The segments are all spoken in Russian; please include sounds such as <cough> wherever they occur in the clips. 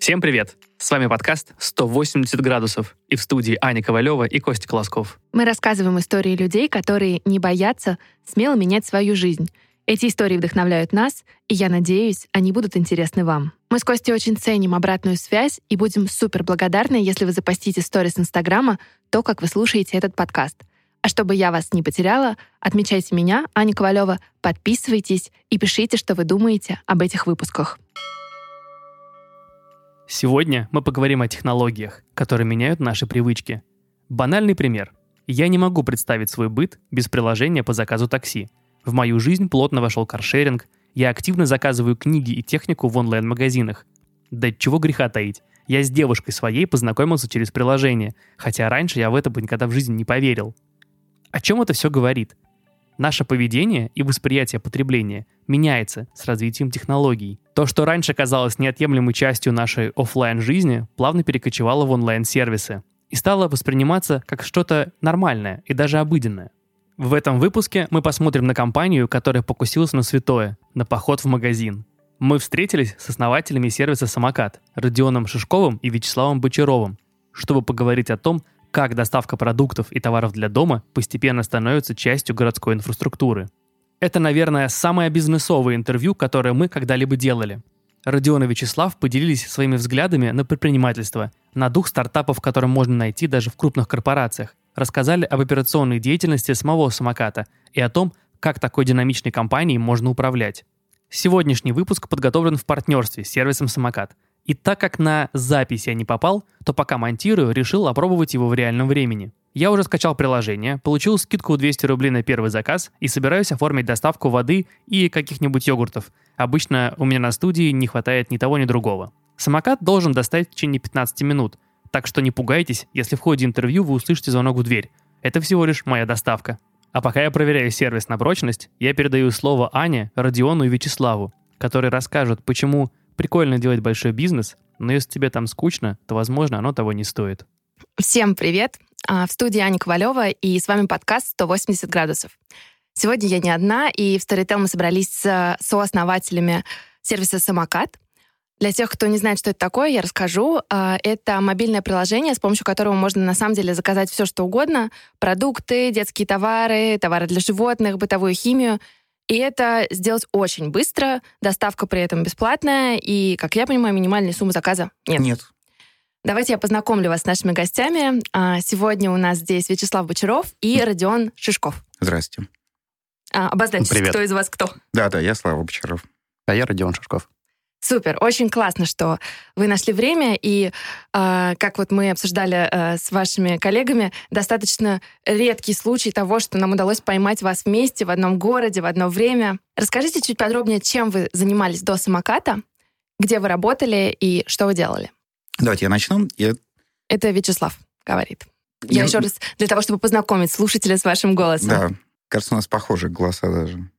Всем привет! С вами подкаст «180 градусов» и в студии Аня Ковалева и Костя Колосков. Мы рассказываем истории людей, которые не боятся смело менять свою жизнь. Эти истории вдохновляют нас, и я надеюсь, они будут интересны вам. Мы с Костей очень ценим обратную связь и будем супер благодарны, если вы запостите сторис Инстаграма то, как вы слушаете этот подкаст. А чтобы я вас не потеряла, отмечайте меня, Аня Ковалева, подписывайтесь и пишите, что вы думаете об этих выпусках. Сегодня мы поговорим о технологиях, которые меняют наши привычки. Банальный пример. Я не могу представить свой быт без приложения по заказу такси. В мою жизнь плотно вошел каршеринг, я активно заказываю книги и технику в онлайн-магазинах. Да чего греха таить. Я с девушкой своей познакомился через приложение, хотя раньше я в это бы никогда в жизни не поверил. О чем это все говорит? Наше поведение и восприятие потребления меняется с развитием технологий. То, что раньше казалось неотъемлемой частью нашей офлайн жизни плавно перекочевало в онлайн-сервисы и стало восприниматься как что-то нормальное и даже обыденное. В этом выпуске мы посмотрим на компанию, которая покусилась на святое, на поход в магазин. Мы встретились с основателями сервиса «Самокат» Родионом Шишковым и Вячеславом Бочаровым, чтобы поговорить о том, как доставка продуктов и товаров для дома постепенно становится частью городской инфраструктуры. Это, наверное, самое бизнесовое интервью, которое мы когда-либо делали. Родион и Вячеслав поделились своими взглядами на предпринимательство, на дух стартапов, который можно найти даже в крупных корпорациях, рассказали об операционной деятельности самого самоката и о том, как такой динамичной компанией можно управлять. Сегодняшний выпуск подготовлен в партнерстве с сервисом «Самокат», и так как на запись я не попал, то пока монтирую, решил опробовать его в реальном времени. Я уже скачал приложение, получил скидку в 200 рублей на первый заказ и собираюсь оформить доставку воды и каких-нибудь йогуртов. Обычно у меня на студии не хватает ни того, ни другого. Самокат должен доставить в течение 15 минут, так что не пугайтесь, если в ходе интервью вы услышите звонок в дверь. Это всего лишь моя доставка. А пока я проверяю сервис на прочность, я передаю слово Ане, Родиону и Вячеславу, которые расскажут, почему Прикольно делать большой бизнес, но если тебе там скучно, то, возможно, оно того не стоит. Всем привет! А, в студии Аня Ковалева, и с вами подкаст «180 градусов». Сегодня я не одна, и в Storytel мы собрались с сооснователями сервиса «Самокат». Для тех, кто не знает, что это такое, я расскажу. А, это мобильное приложение, с помощью которого можно на самом деле заказать все, что угодно. Продукты, детские товары, товары для животных, бытовую химию — и это сделать очень быстро, доставка при этом бесплатная, и, как я понимаю, минимальной суммы заказа нет. Нет. Давайте я познакомлю вас с нашими гостями. А, сегодня у нас здесь Вячеслав Бочаров и Родион Шишков. Здравствуйте. А, обозначьтесь, Привет. кто из вас кто. Да-да, я Слава Бочаров. А я Родион Шишков. Супер, очень классно, что вы нашли время, и э, как вот мы обсуждали э, с вашими коллегами, достаточно редкий случай того, что нам удалось поймать вас вместе в одном городе в одно время. Расскажите чуть подробнее, чем вы занимались до самоката, где вы работали и что вы делали. Давайте я начну. Я... Это Вячеслав говорит. Я, я еще раз для того, чтобы познакомить слушателя с вашим голосом. Да, кажется, у нас похожи голоса даже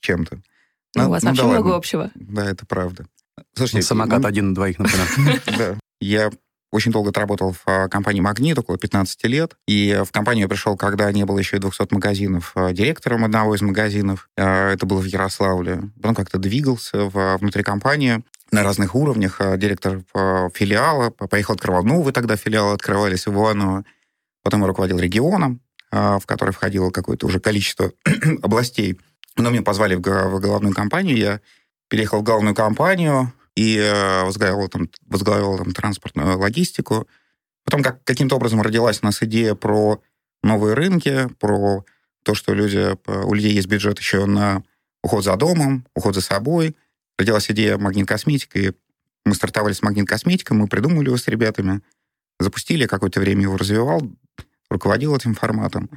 чем-то. Ну, у вас ну, вообще да много ладно. общего. Да, это правда. Слушайте, Ну, Самокат ну, один на двоих, например. <laughs> да. Я очень долго отработал в а, компании «Магнит», около 15 лет. И в компанию я пришел, когда не было еще и 200 магазинов, а, директором одного из магазинов. А, Это было в Ярославле. Потом как-то двигался в- внутри компании на разных уровнях. Директор филиала, по- поехал открывал новые тогда филиалы, открывались в Иваново. Потом я руководил регионом, в который входило какое-то уже количество <clears throat> областей. Но меня позвали в головную компанию, я переехал в главную компанию и э, возглавил там, возглавил там транспортную логистику. Потом как, каким-то образом родилась у нас идея про новые рынки, про то, что люди, п- у людей есть бюджет еще на уход за домом, уход за собой. Родилась идея магнит косметика, и мы стартовали с магнит косметикой, мы придумали его с ребятами, запустили, какое-то время его развивал, руководил этим форматом.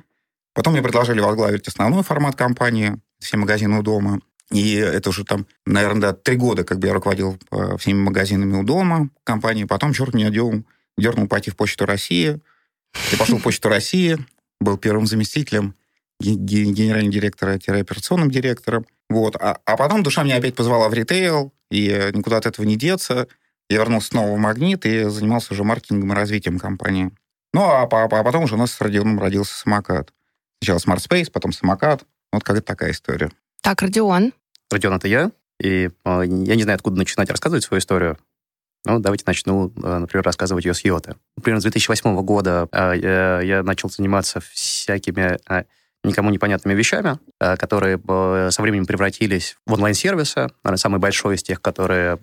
Потом мне предложили возглавить основной формат компании, все магазины у дома. И это уже там, наверное, да, три года, как бы я руководил э, всеми магазинами у дома компании. Потом черт меня дернул, дернул пойти в Почту России. Я пошел в Почту России, был первым заместителем ге- ге- генерального директора-операционным директором. Вот. А, а потом душа меня опять позвала в ритейл, и э, никуда от этого не деться. Я вернулся снова в «Магнит» и занимался уже маркетингом и развитием компании. Ну, а, по- а потом уже у нас с Родионом родился самокат. Сначала Smart Space, потом самокат. Вот какая такая история. Так, Родион. Родион, это я. И э, я не знаю, откуда начинать рассказывать свою историю. Ну, давайте начну, э, например, рассказывать ее с Йоты. Примерно с 2008 года э, я начал заниматься всякими э, никому непонятными вещами, которые со временем превратились в онлайн-сервисы. Наверное, самый большой из тех, которые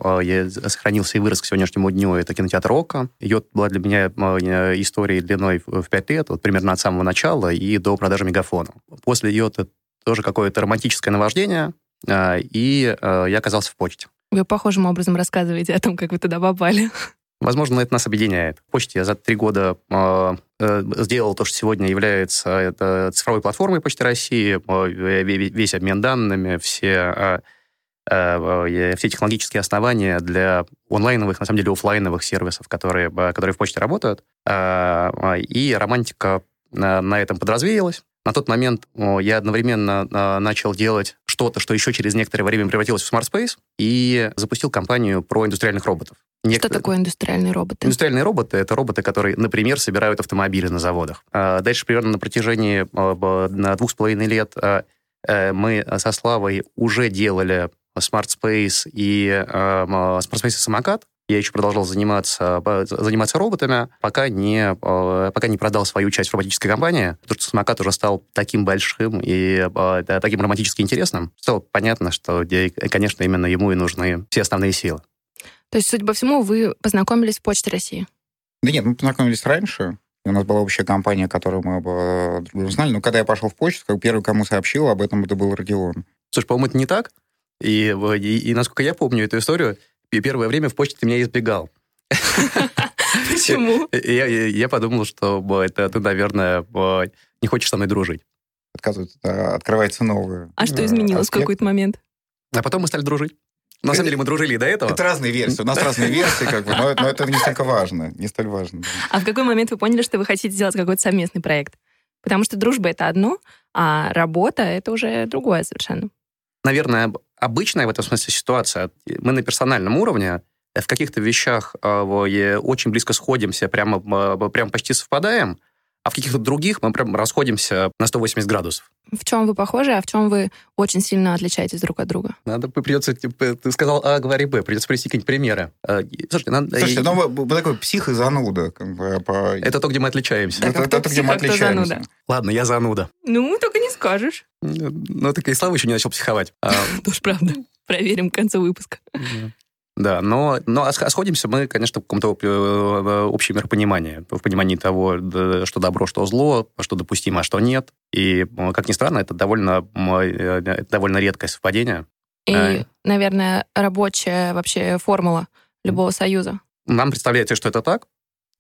сохранился и вырос к сегодняшнему дню, это кинотеатр ОКО. Йот была для меня историей длиной в 5 лет, вот примерно от самого начала и до продажи мегафона. После Йота тоже какое-то романтическое наваждение, и я оказался в почте. Вы похожим образом рассказываете о том, как вы туда попали. Возможно, это нас объединяет. В почте я за три года э, э, сделал то, что сегодня является это цифровой платформой Почты России, э, весь обмен данными, все, все технологические основания для онлайновых, на самом деле офлайновых сервисов, которые, которые в почте работают. И романтика на, на этом подразвеялась. На тот момент я одновременно а, начал делать что-то, что еще через некоторое время превратилось в Smart Space, и запустил компанию про индустриальных роботов. Некто... Что такое индустриальные роботы? Индустриальные роботы — это роботы, которые, например, собирают автомобили на заводах. А, дальше примерно на протяжении на двух с половиной лет а, э, мы со Славой уже делали Smart Space и Smart Space и самокат, я еще продолжал заниматься, заниматься роботами, пока не, э, пока не продал свою часть в роботической компании, потому что самокат уже стал таким большим и э, таким романтически интересным. Стало понятно, что, конечно, именно ему и нужны все основные силы. То есть, судя по всему, вы познакомились в Почте России? Да нет, мы познакомились раньше. У нас была общая компания, которую мы оба знали. Но когда я пошел в почту, как первый, кому сообщил об этом, это был Родион. Слушай, по-моему, это не так. И, и, и насколько я помню эту историю, первое время в почте ты меня избегал. Почему? <laughs> Я, я, я подумал, что это ты, наверное, не хочешь со мной дружить. Отказывается, открывается новое. А что изменилось в какой-то момент? А потом мы стали дружить. На самом деле мы дружили и до этого. Это разные версии. У нас разные версии, как бы, но, но это не столько <laughs> важно, не столь важно. А в какой момент вы поняли, что вы хотите сделать какой-то совместный проект? Потому что дружба это одно, а работа это уже другое совершенно. Наверное, обычная в этом смысле ситуация. Мы на персональном уровне в каких-то вещах э, очень близко сходимся, прямо, э, прямо почти совпадаем, а в каких-то других мы прям расходимся на 180 градусов. В чем вы похожи, а в чем вы очень сильно отличаетесь друг от друга? Надо придется, типа, ты сказал А, говори Б, придется привести какие-нибудь примеры. Э, слушайте, надо... Слушайте, ну вы, вы такой псих и зануда. Как бы, по... Это то, где мы отличаемся. Так, это, а это, где мы отличаемся. Зануда? Ладно, я зануда. Ну, только не скажешь. Ну, так и Слава еще не начал психовать. А, <laughs> Тоже правда. Проверим к концу выпуска. Да, но, но сходимся мы, конечно, в каком-то э, общем миропонимании, в понимании того, что добро, что зло, что допустимо, а что нет. И, как ни странно, это довольно, э, это довольно редкое совпадение. И, а... наверное, рабочая вообще формула любого союза. Нам представляется, что это так,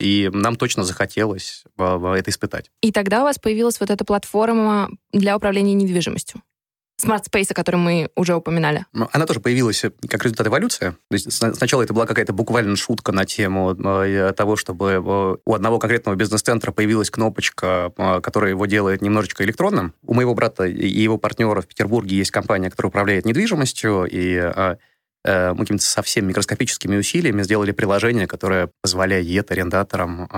и нам точно захотелось это испытать. И тогда у вас появилась вот эта платформа для управления недвижимостью. Smart Space, о котором мы уже упоминали. Ну, она тоже появилась как результат эволюции. То есть сначала это была какая-то буквально шутка на тему э, того, чтобы э, у одного конкретного бизнес-центра появилась кнопочка, э, которая его делает немножечко электронным. У моего брата и его партнера в Петербурге есть компания, которая управляет недвижимостью, и мы какими-то совсем микроскопическими усилиями сделали приложение, которое позволяет арендаторам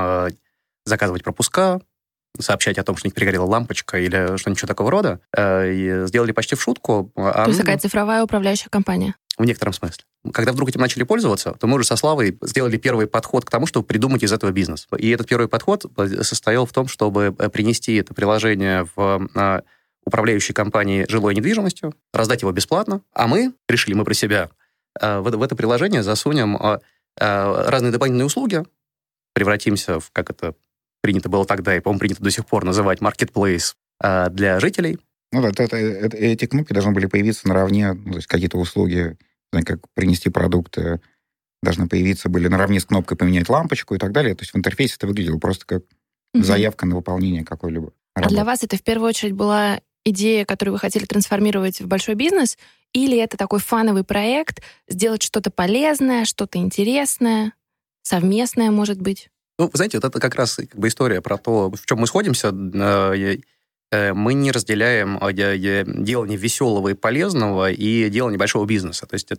заказывать пропуска, сообщать о том, что у них перегорела лампочка или что-нибудь такого рода. Э, и сделали почти в шутку. А, то есть такая цифровая управляющая компания? В некотором смысле. Когда вдруг этим начали пользоваться, то мы уже со Славой сделали первый подход к тому, чтобы придумать из этого бизнес. И этот первый подход состоял в том, чтобы э, принести это приложение в управляющей компании жилой недвижимостью, раздать его бесплатно, а мы, решили мы про себя, э, в это приложение засунем разные дополнительные услуги, превратимся в, как это принято было тогда, и, по-моему, принято до сих пор называть marketplace э, для жителей. Ну да, это, это, эти кнопки должны были появиться наравне, ну, то есть какие-то услуги, как принести продукты, должны появиться были наравне с кнопкой поменять лампочку и так далее. То есть в интерфейсе это выглядело просто как заявка на выполнение какой-либо работы. А для вас это в первую очередь была идея, которую вы хотели трансформировать в большой бизнес, или это такой фановый проект, сделать что-то полезное, что-то интересное, совместное, может быть? Ну, вы знаете, вот это как раз как бы история про то, в чем мы сходимся. Э, э, мы не разделяем а, делание веселого и полезного и делание большого бизнеса. То есть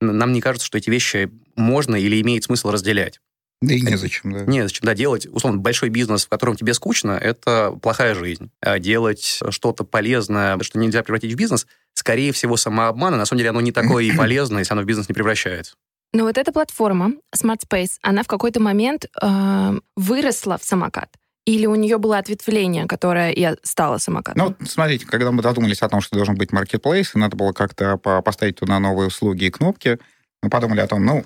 нам не кажется, что эти вещи можно или имеет смысл разделять. Да и незачем, да. Незачем, да. Делать, условно, большой бизнес, в котором тебе скучно, это плохая жизнь. А делать что-то полезное, что нельзя превратить в бизнес, скорее всего, самообман, на самом деле оно не такое и <clears throat> полезное, если оно в бизнес не превращается. Но вот эта платформа Smart Space, она в какой-то момент э, выросла в самокат. Или у нее было ответвление, которое и стало самокатом? Ну, смотрите, когда мы додумались о том, что должен быть маркетплейс, и надо было как-то поставить туда новые услуги и кнопки, мы подумали о том, ну,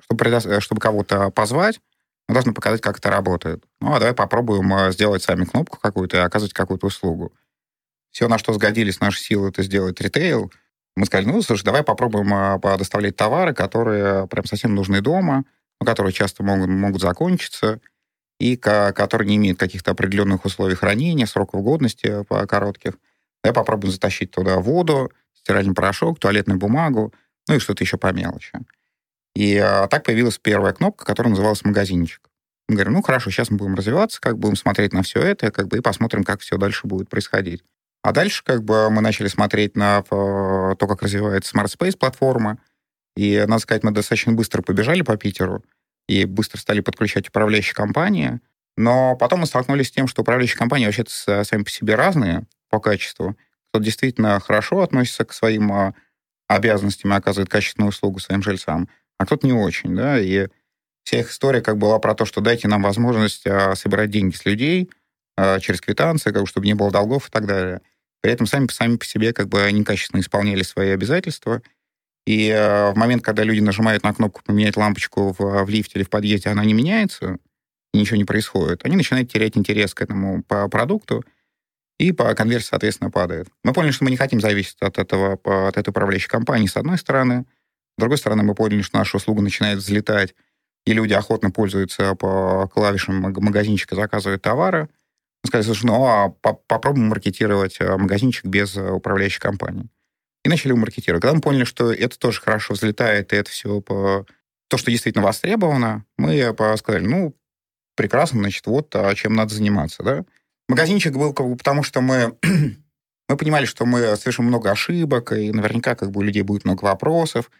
чтобы, чтобы кого-то позвать, мы должны показать, как это работает. Ну, а давай попробуем э, сделать сами кнопку какую-то и оказывать какую-то услугу. Все, на что сгодились наши силы, это сделать ритейл. Мы сказали, ну, слушай, давай попробуем э, доставлять товары, которые прям совсем нужны дома, которые часто могут, могут закончиться, и которые не имеют каких-то определенных условий хранения, сроков годности коротких. Давай попробуем затащить туда воду, стиральный порошок, туалетную бумагу, ну и что-то еще по мелочи. И а, так появилась первая кнопка, которая называлась «Магазинчик». Мы говорим, ну хорошо, сейчас мы будем развиваться, как будем смотреть на все это, как бы и посмотрим, как все дальше будет происходить. А дальше как бы мы начали смотреть на то, как развивается Smart Space платформа, и, надо сказать, мы достаточно быстро побежали по Питеру и быстро стали подключать управляющие компании. Но потом мы столкнулись с тем, что управляющие компании вообще-то сами по себе разные по качеству. Кто действительно хорошо относится к своим а, обязанностям и оказывает качественную услугу своим жильцам, а кто-то не очень, да, и вся их история как была про то, что дайте нам возможность а, собирать деньги с людей а, через квитанции, как бы, чтобы не было долгов и так далее. При этом сами, сами по себе как бы некачественно исполняли свои обязательства, и а, в момент, когда люди нажимают на кнопку «поменять лампочку» в, в лифте или в подъезде, она не меняется, и ничего не происходит, они начинают терять интерес к этому по продукту, и по конверсии, соответственно, падает. Мы поняли, что мы не хотим зависеть от этого, от этой управляющей компании, с одной стороны, с другой стороны, мы поняли, что наша услуга начинает взлетать, и люди охотно пользуются по клавишам магазинчика, заказывают товары. Мы сказали, слушай, ну а попробуем маркетировать э, магазинчик без э, управляющей компании. И начали его маркетировать. Когда мы поняли, что это тоже хорошо взлетает, и это все по... то, что действительно востребовано, мы сказали, ну, прекрасно, значит, вот а чем надо заниматься, да. Магазинчик был как бы потому, что мы <clears throat> мы понимали, что мы совершим много ошибок, и наверняка как бы у людей будет много вопросов,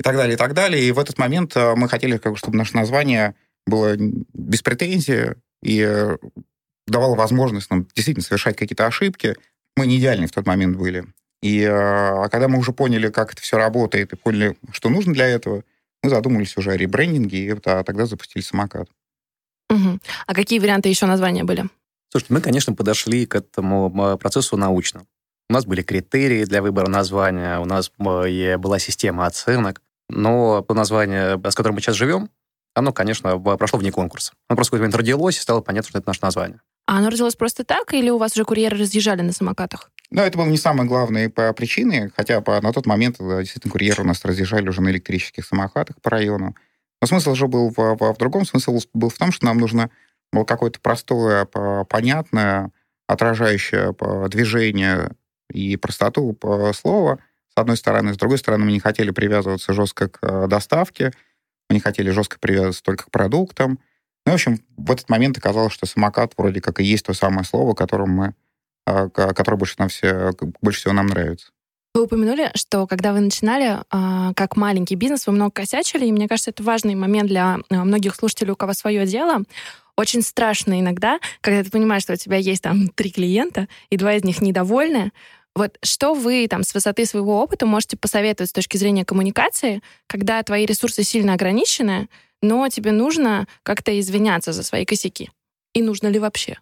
и так далее, и так далее. И в этот момент э, мы хотели, как, чтобы наше название было без претензий и э, давало возможность нам действительно совершать какие-то ошибки. Мы не идеальны в тот момент были. И э, а когда мы уже поняли, как это все работает, и поняли, что нужно для этого, мы задумались уже о ребрендинге, и а тогда запустили самокат. Угу. А какие варианты еще названия были? Слушайте, мы, конечно, подошли к этому процессу научно. У нас были критерии для выбора названия, у нас была система оценок. Но по названию, с которым мы сейчас живем, оно, конечно, прошло вне конкурса. Оно просто в какой-то момент родилось, и стало понятно, что это наше название. А оно родилось просто так, или у вас уже курьеры разъезжали на самокатах? Ну, это было не самое главное по причине, хотя по, на тот момент действительно курьеры у нас разъезжали уже на электрических самокатах по району. Но смысл же был в, в, в другом. Смысл был в том, что нам нужно было какое-то простое, понятное, отражающее движение и простоту слова, с одной стороны. С другой стороны, мы не хотели привязываться жестко к э, доставке, мы не хотели жестко привязываться только к продуктам. Ну, в общем, в этот момент оказалось, что самокат вроде как и есть то самое слово, которым мы, э, которое больше, нам все, больше всего нам нравится. Вы упомянули, что когда вы начинали э, как маленький бизнес, вы много косячили, и мне кажется, это важный момент для многих слушателей, у кого свое дело. Очень страшно иногда, когда ты понимаешь, что у тебя есть там три клиента, и два из них недовольны, вот что вы там с высоты своего опыта можете посоветовать с точки зрения коммуникации, когда твои ресурсы сильно ограничены, но тебе нужно как-то извиняться за свои косяки? И нужно ли вообще?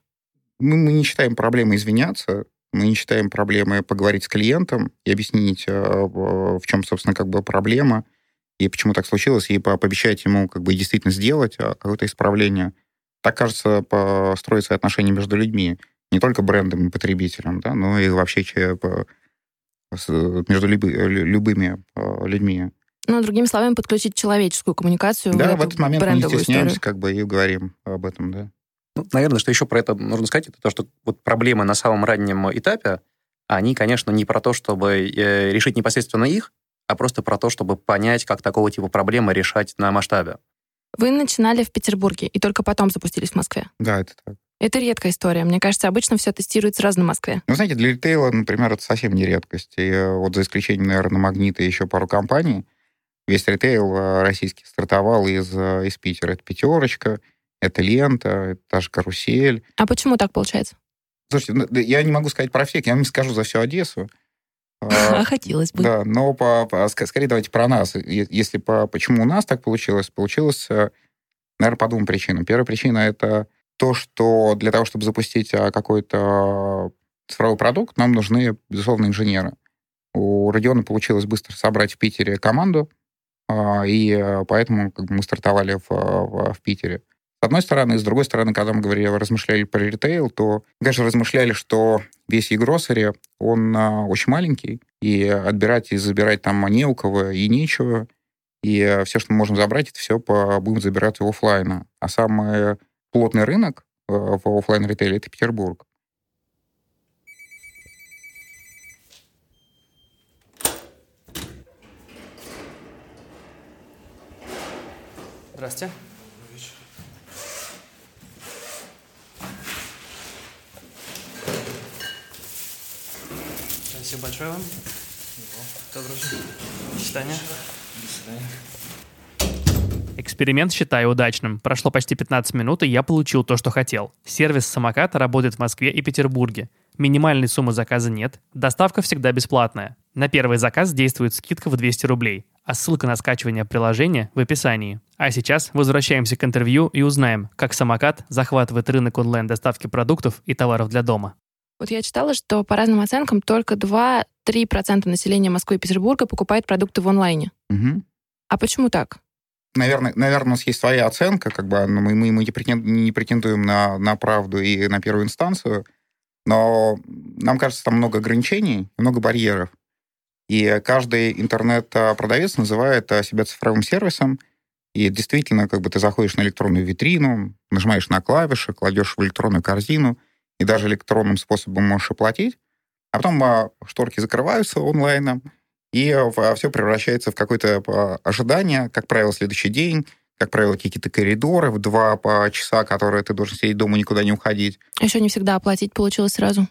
Мы, мы не считаем проблемой извиняться, мы не считаем проблемой поговорить с клиентом и объяснить, э, в чем, собственно, как бы проблема, и почему так случилось, и пообещать ему как бы действительно сделать а, какое-то исправление. Так, кажется, строятся отношения между людьми не только брендом и потребителем, да, но и вообще между любыми а, людьми. Ну, другими словами, подключить человеческую коммуникацию да, в, в этот момент мы не стесняемся, историю. как бы, и говорим об этом, да. Ну, наверное, что еще про это нужно сказать, это то, что вот проблемы на самом раннем этапе, они, конечно, не про то, чтобы э, решить непосредственно их, а просто про то, чтобы понять, как такого типа проблемы решать на масштабе. Вы начинали в Петербурге и только потом запустились в Москве. Да, это так. Это редкая история. Мне кажется, обычно все тестируется сразу на Москве. Ну, знаете, для ритейла, например, это совсем не редкость. И э, вот за исключением, наверное, Магнита и еще пару компаний, весь ритейл э, российский стартовал из, э, из Питера. Это «Пятерочка», это «Лента», это даже «Карусель». А почему так получается? Слушайте, ну, я не могу сказать про всех, я вам не скажу за всю Одессу. <laughs> А, Хотелось бы. Да, но по, по, скорее давайте про нас. Если по, почему у нас так получилось? Получилось, наверное, по двум причинам. Первая причина — это то, что для того, чтобы запустить а, какой-то цифровой продукт, нам нужны, безусловно, инженеры. У Родиона получилось быстро собрать в Питере команду, а, и поэтому мы стартовали в, в, в Питере. С одной стороны, с другой стороны, когда мы говорили, размышляли про ритейл, то, конечно, размышляли, что весь e он а, очень маленький, и отбирать и забирать там не у кого и нечего, и все, что мы можем забрать, это все по, будем забирать офлайна. А самый плотный рынок э, в офлайн ритейле это Петербург. Здравствуйте. Спасибо большое вам. Доброго До свидания. До свидания. Эксперимент считаю удачным. Прошло почти 15 минут, и я получил то, что хотел. Сервис самоката работает в Москве и Петербурге. Минимальной суммы заказа нет. Доставка всегда бесплатная. На первый заказ действует скидка в 200 рублей, а ссылка на скачивание приложения в описании. А сейчас возвращаемся к интервью и узнаем, как самокат захватывает рынок онлайн-доставки продуктов и товаров для дома. Вот я читала, что по разным оценкам только 2-3% населения Москвы и Петербурга покупает продукты в онлайне. Угу. А почему так? Наверное, наверное, у нас есть своя оценка, как бы мы, мы, мы не претендуем на, на правду и на первую инстанцию, но нам кажется, там много ограничений, много барьеров. И каждый интернет-продавец называет себя цифровым сервисом, и действительно, как бы ты заходишь на электронную витрину, нажимаешь на клавиши, кладешь в электронную корзину, и даже электронным способом можешь оплатить, а потом а, шторки закрываются онлайном, и а, все превращается в какое-то а, ожидание, как правило, следующий день, как правило, какие-то коридоры в два по часа, которые ты должен сидеть дома, никуда не уходить. Еще не всегда оплатить получилось сразу.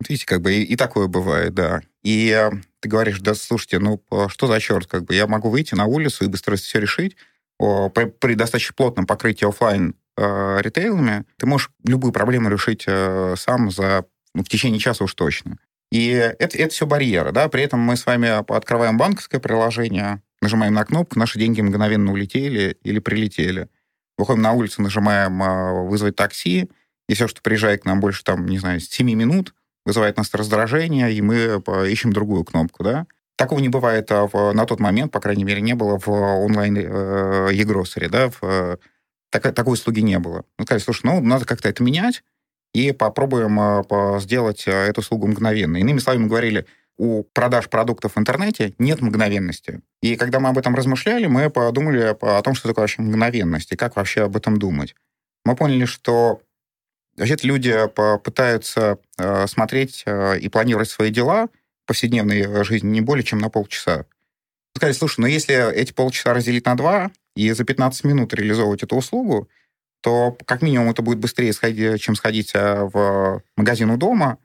Видите, как бы и, и такое бывает, да. И э, ты говоришь, да, слушайте, ну что за черт, как бы я могу выйти на улицу и быстро все решить о, при, при достаточно плотном покрытии офлайн э, ритейлами, ты можешь любую проблему решить э, сам за ну, в течение часа уж точно. И это, это все барьеры, да, при этом мы с вами открываем банковское приложение, нажимаем на кнопку, наши деньги мгновенно улетели или прилетели. Выходим на улицу, нажимаем э, «вызвать такси», и все, что приезжает к нам больше, там, не знаю, 7 минут, вызывает нас раздражение, и мы э, ищем другую кнопку, да. Такого не бывает а, в, на тот момент, по крайней мере, не было в онлайн э, e да, в, так, такой услуги не было. Мы сказали, слушай, ну, надо как-то это менять, и попробуем э, сделать э, эту услугу мгновенно. Иными словами, мы говорили, у продаж продуктов в интернете нет мгновенности. И когда мы об этом размышляли, мы подумали о том, что такое вообще мгновенность, и как вообще об этом думать. Мы поняли, что вообще-то люди пытаются э, смотреть и планировать свои дела повседневной жизни не более чем на полчаса. Сказали, слушай, ну если эти полчаса разделить на два, и за 15 минут реализовывать эту услугу, то как минимум это будет быстрее, сходить, чем сходить э, в магазин у дома,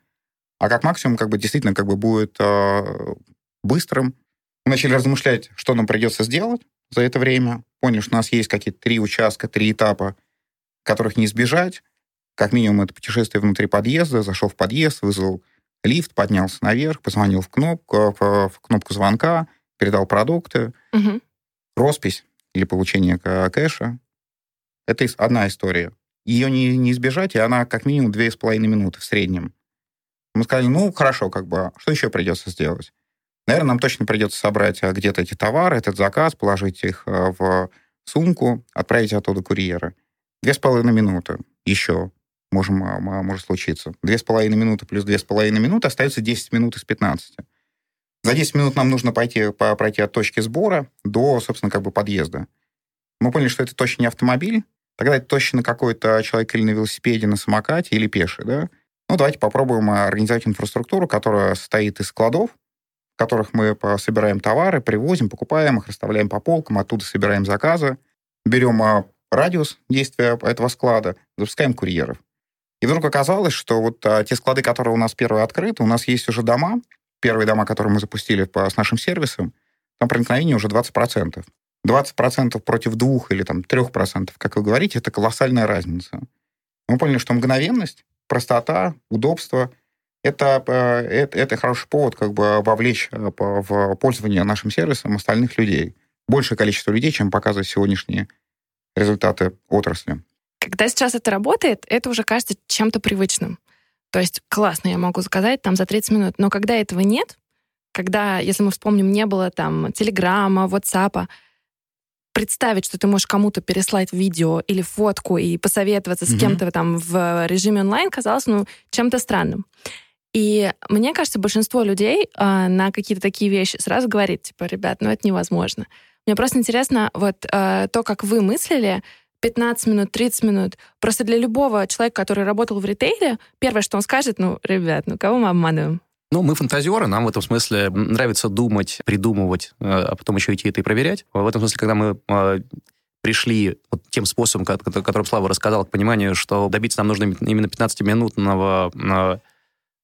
а как максимум как бы действительно как бы будет э, быстрым. Мы начали размышлять, что нам придется сделать за это время. Поняли, что у нас есть какие-то три участка, три этапа, которых не избежать. Как минимум это путешествие внутри подъезда. Зашел в подъезд, вызвал лифт, поднялся наверх, позвонил в кнопку, в, в кнопку звонка, передал продукты. Угу. Роспись или получение кэша. Это одна история. Ее не, не избежать, и она как минимум две с половиной минуты в среднем. Мы сказали, ну, хорошо, как бы, что еще придется сделать? Наверное, нам точно придется собрать а, где-то эти товары, этот заказ, положить их а, в сумку, отправить оттуда курьера. Две с половиной минуты еще можем, а, может случиться. Две с половиной минуты плюс две с половиной минуты остается 10 минут из 15. За 10 минут нам нужно пойти, по, пройти от точки сбора до, собственно, как бы подъезда. Мы поняли, что это точно не автомобиль, тогда это точно какой-то человек или на велосипеде, на самокате, или пеший, да? Ну, давайте попробуем организовать инфраструктуру, которая состоит из складов, в которых мы собираем товары, привозим, покупаем их, расставляем по полкам, оттуда собираем заказы, берем а, радиус действия этого склада, запускаем курьеров. И вдруг оказалось, что вот а, те склады, которые у нас первые открыты, у нас есть уже дома, первые дома, которые мы запустили по, с нашим сервисом, там проникновение уже 20%. 20% против 2 или там 3%, как вы говорите, это колоссальная разница. Мы поняли, что мгновенность, простота, удобство это, это, это хороший повод как бы вовлечь в пользование нашим сервисом остальных людей. Большее количество людей, чем показывают сегодняшние результаты отрасли. Когда сейчас это работает, это уже кажется чем-то привычным. То есть классно, я могу заказать там за 30 минут. Но когда этого нет, когда, если мы вспомним, не было там Телеграма, Ватсапа, представить, что ты можешь кому-то переслать видео или фотку и посоветоваться с mm-hmm. кем-то там в режиме онлайн, казалось, ну, чем-то странным. И мне кажется, большинство людей э, на какие-то такие вещи сразу говорит, типа, ребят, ну это невозможно. Мне просто интересно вот э, то, как вы мыслили, 15 минут, 30 минут. Просто для любого человека, который работал в ритейле, первое, что он скажет, ну, ребят, ну кого мы обманываем? Ну, мы фантазеры, нам в этом смысле нравится думать, придумывать, э, а потом еще идти это и проверять. В этом смысле, когда мы э, пришли вот тем способом, которым Слава рассказал, к пониманию, что добиться нам нужно именно 15-минутного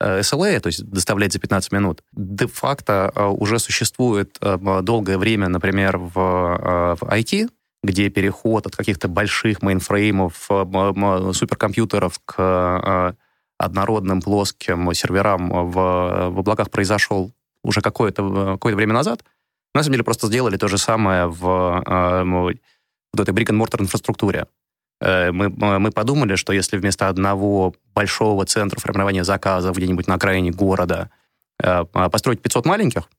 SLA, то есть доставлять за 15 минут, де-факто э, уже существует долгое время, например, в, в IT, где переход от каких-то больших мейнфреймов, суперкомпьютеров к однородным плоским серверам в, в облаках произошел уже какое-то какое время назад. На самом деле просто сделали то же самое в, э, в этой brick-and-mortar инфраструктуре. Э, мы, мы подумали, что если вместо одного большого центра формирования заказов где-нибудь на окраине города э, построить 500 маленьких,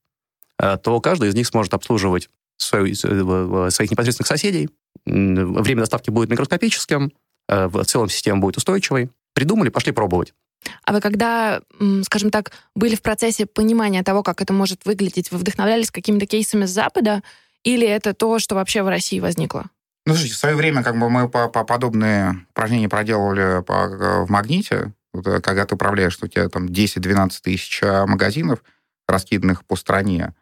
то каждый из них сможет обслуживать свою, своих непосредственных соседей. Время доставки будет микроскопическим, в целом система будет устойчивой. Придумали, пошли пробовать. А вы когда, скажем так, были в процессе понимания того, как это может выглядеть, вы вдохновлялись какими-то кейсами с Запада, или это то, что вообще в России возникло? Ну, слушайте, в свое время как бы мы по, по подобные упражнения проделывали по, в «Магните», э, когда ты управляешь, у тебя там 10-12 тысяч а, магазинов, раскиданных по стране,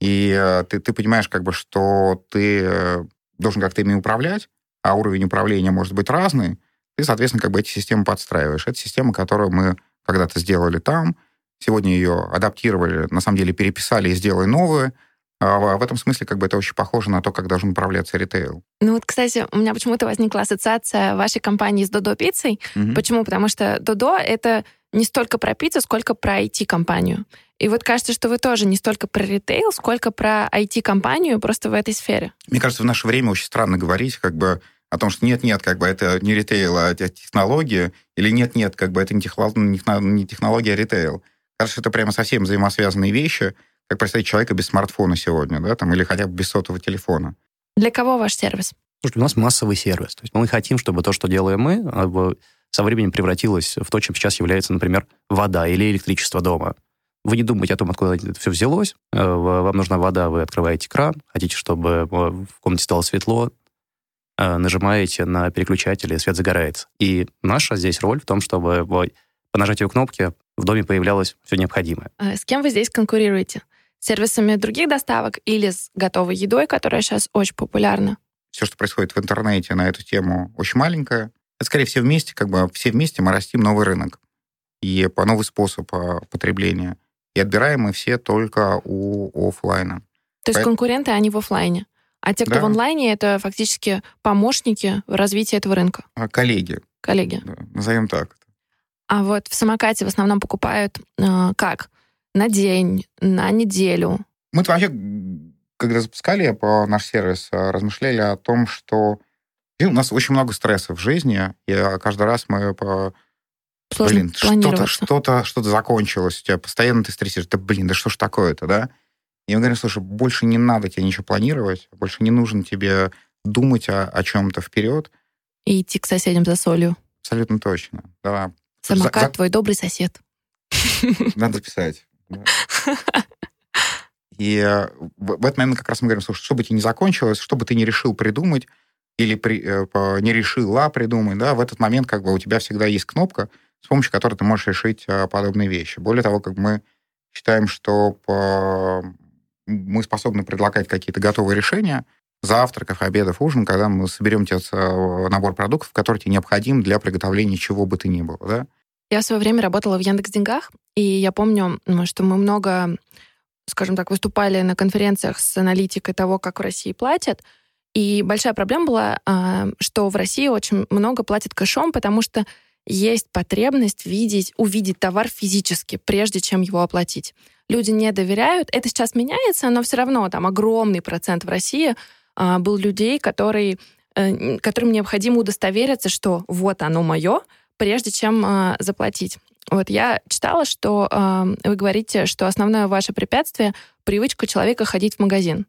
и э, ты, ты понимаешь, как бы, что ты э, должен как-то ими управлять, а уровень управления может быть разный, ты, соответственно, как бы эти системы подстраиваешь. Это система, которую мы когда-то сделали там, сегодня ее адаптировали, на самом деле переписали и сделали новую. А в этом смысле как бы это очень похоже на то, как должен управляться ритейл. Ну вот, кстати, у меня почему-то возникла ассоциация вашей компании с Додо Пиццей. Угу. Почему? Потому что Додо — это не столько про пиццу, сколько про IT-компанию. И вот кажется, что вы тоже не столько про ритейл, сколько про IT-компанию просто в этой сфере. Мне кажется, в наше время очень странно говорить, как бы о том, что нет-нет, как бы это не ритейл, а технология, или нет-нет, как бы это не технология, а ритейл. Кажется, это прямо совсем взаимосвязанные вещи, как представить человека без смартфона сегодня, да, там, или хотя бы без сотового телефона. Для кого ваш сервис? Слушайте, у нас массовый сервис. То есть мы хотим, чтобы то, что делаем мы, а, со временем превратилось в то, чем сейчас является, например, вода или электричество дома. Вы не думаете о том, откуда это все взялось. Э, вам нужна вода, вы открываете кран, хотите, чтобы э, в комнате стало светло, нажимаете на переключатель, и свет загорается. И наша здесь роль в том, чтобы по нажатию кнопки в доме появлялось все необходимое. А с кем вы здесь конкурируете? С сервисами других доставок или с готовой едой, которая сейчас очень популярна? Все, что происходит в интернете на эту тему, очень маленькое. Это скорее все вместе, как бы все вместе мы растим новый рынок и по новый способ а, потребления. И отбираем мы все только у офлайна. То есть Поэтому... конкуренты, они в офлайне? А те, кто да. в онлайне, это фактически помощники в развитии этого рынка. А, коллеги. Коллеги. Да, назовем так. А вот в самокате в основном покупают э, как? На день, на неделю? Мы вообще, когда запускали по наш сервис, э, размышляли о том, что у нас очень много стресса в жизни, и э, каждый раз мы по Сложно блин, что-то, что-то, что-то закончилось, у тебя постоянно ты стрессируешь, да блин, да что ж такое-то, да? И мы говорим, слушай, больше не надо тебе ничего планировать, больше не нужно тебе думать о, о чем-то вперед. И идти к соседям за солью. Абсолютно точно. Да. Самокат за, твой добрый сосед. Надо записать. И э, в этот момент как раз мы говорим, слушай, что бы тебе не закончилось, что бы ты не решил придумать, или при, э, не решила придумать, да, в этот момент как бы у тебя всегда есть кнопка, с помощью которой ты можешь решить э, подобные вещи. Более того, как мы считаем, что по мы способны предлагать какие-то готовые решения, завтраков, обедов, ужин, когда мы соберем тебе э, набор продуктов, который тебе необходим для приготовления чего бы то ни было, да? Я в свое время работала в Яндекс Деньгах, и я помню, что мы много, скажем так, выступали на конференциях с аналитикой того, как в России платят, и большая проблема была, а, что в России очень много платят кэшом, потому что есть потребность видеть, увидеть товар физически, прежде чем его оплатить. Люди не доверяют. Это сейчас меняется, но все равно там огромный процент в России а, был людей, которые, э, которым необходимо удостовериться, что вот оно мое, прежде чем а, заплатить. Вот я читала, что э, вы говорите, что основное ваше препятствие — привычка человека ходить в магазин.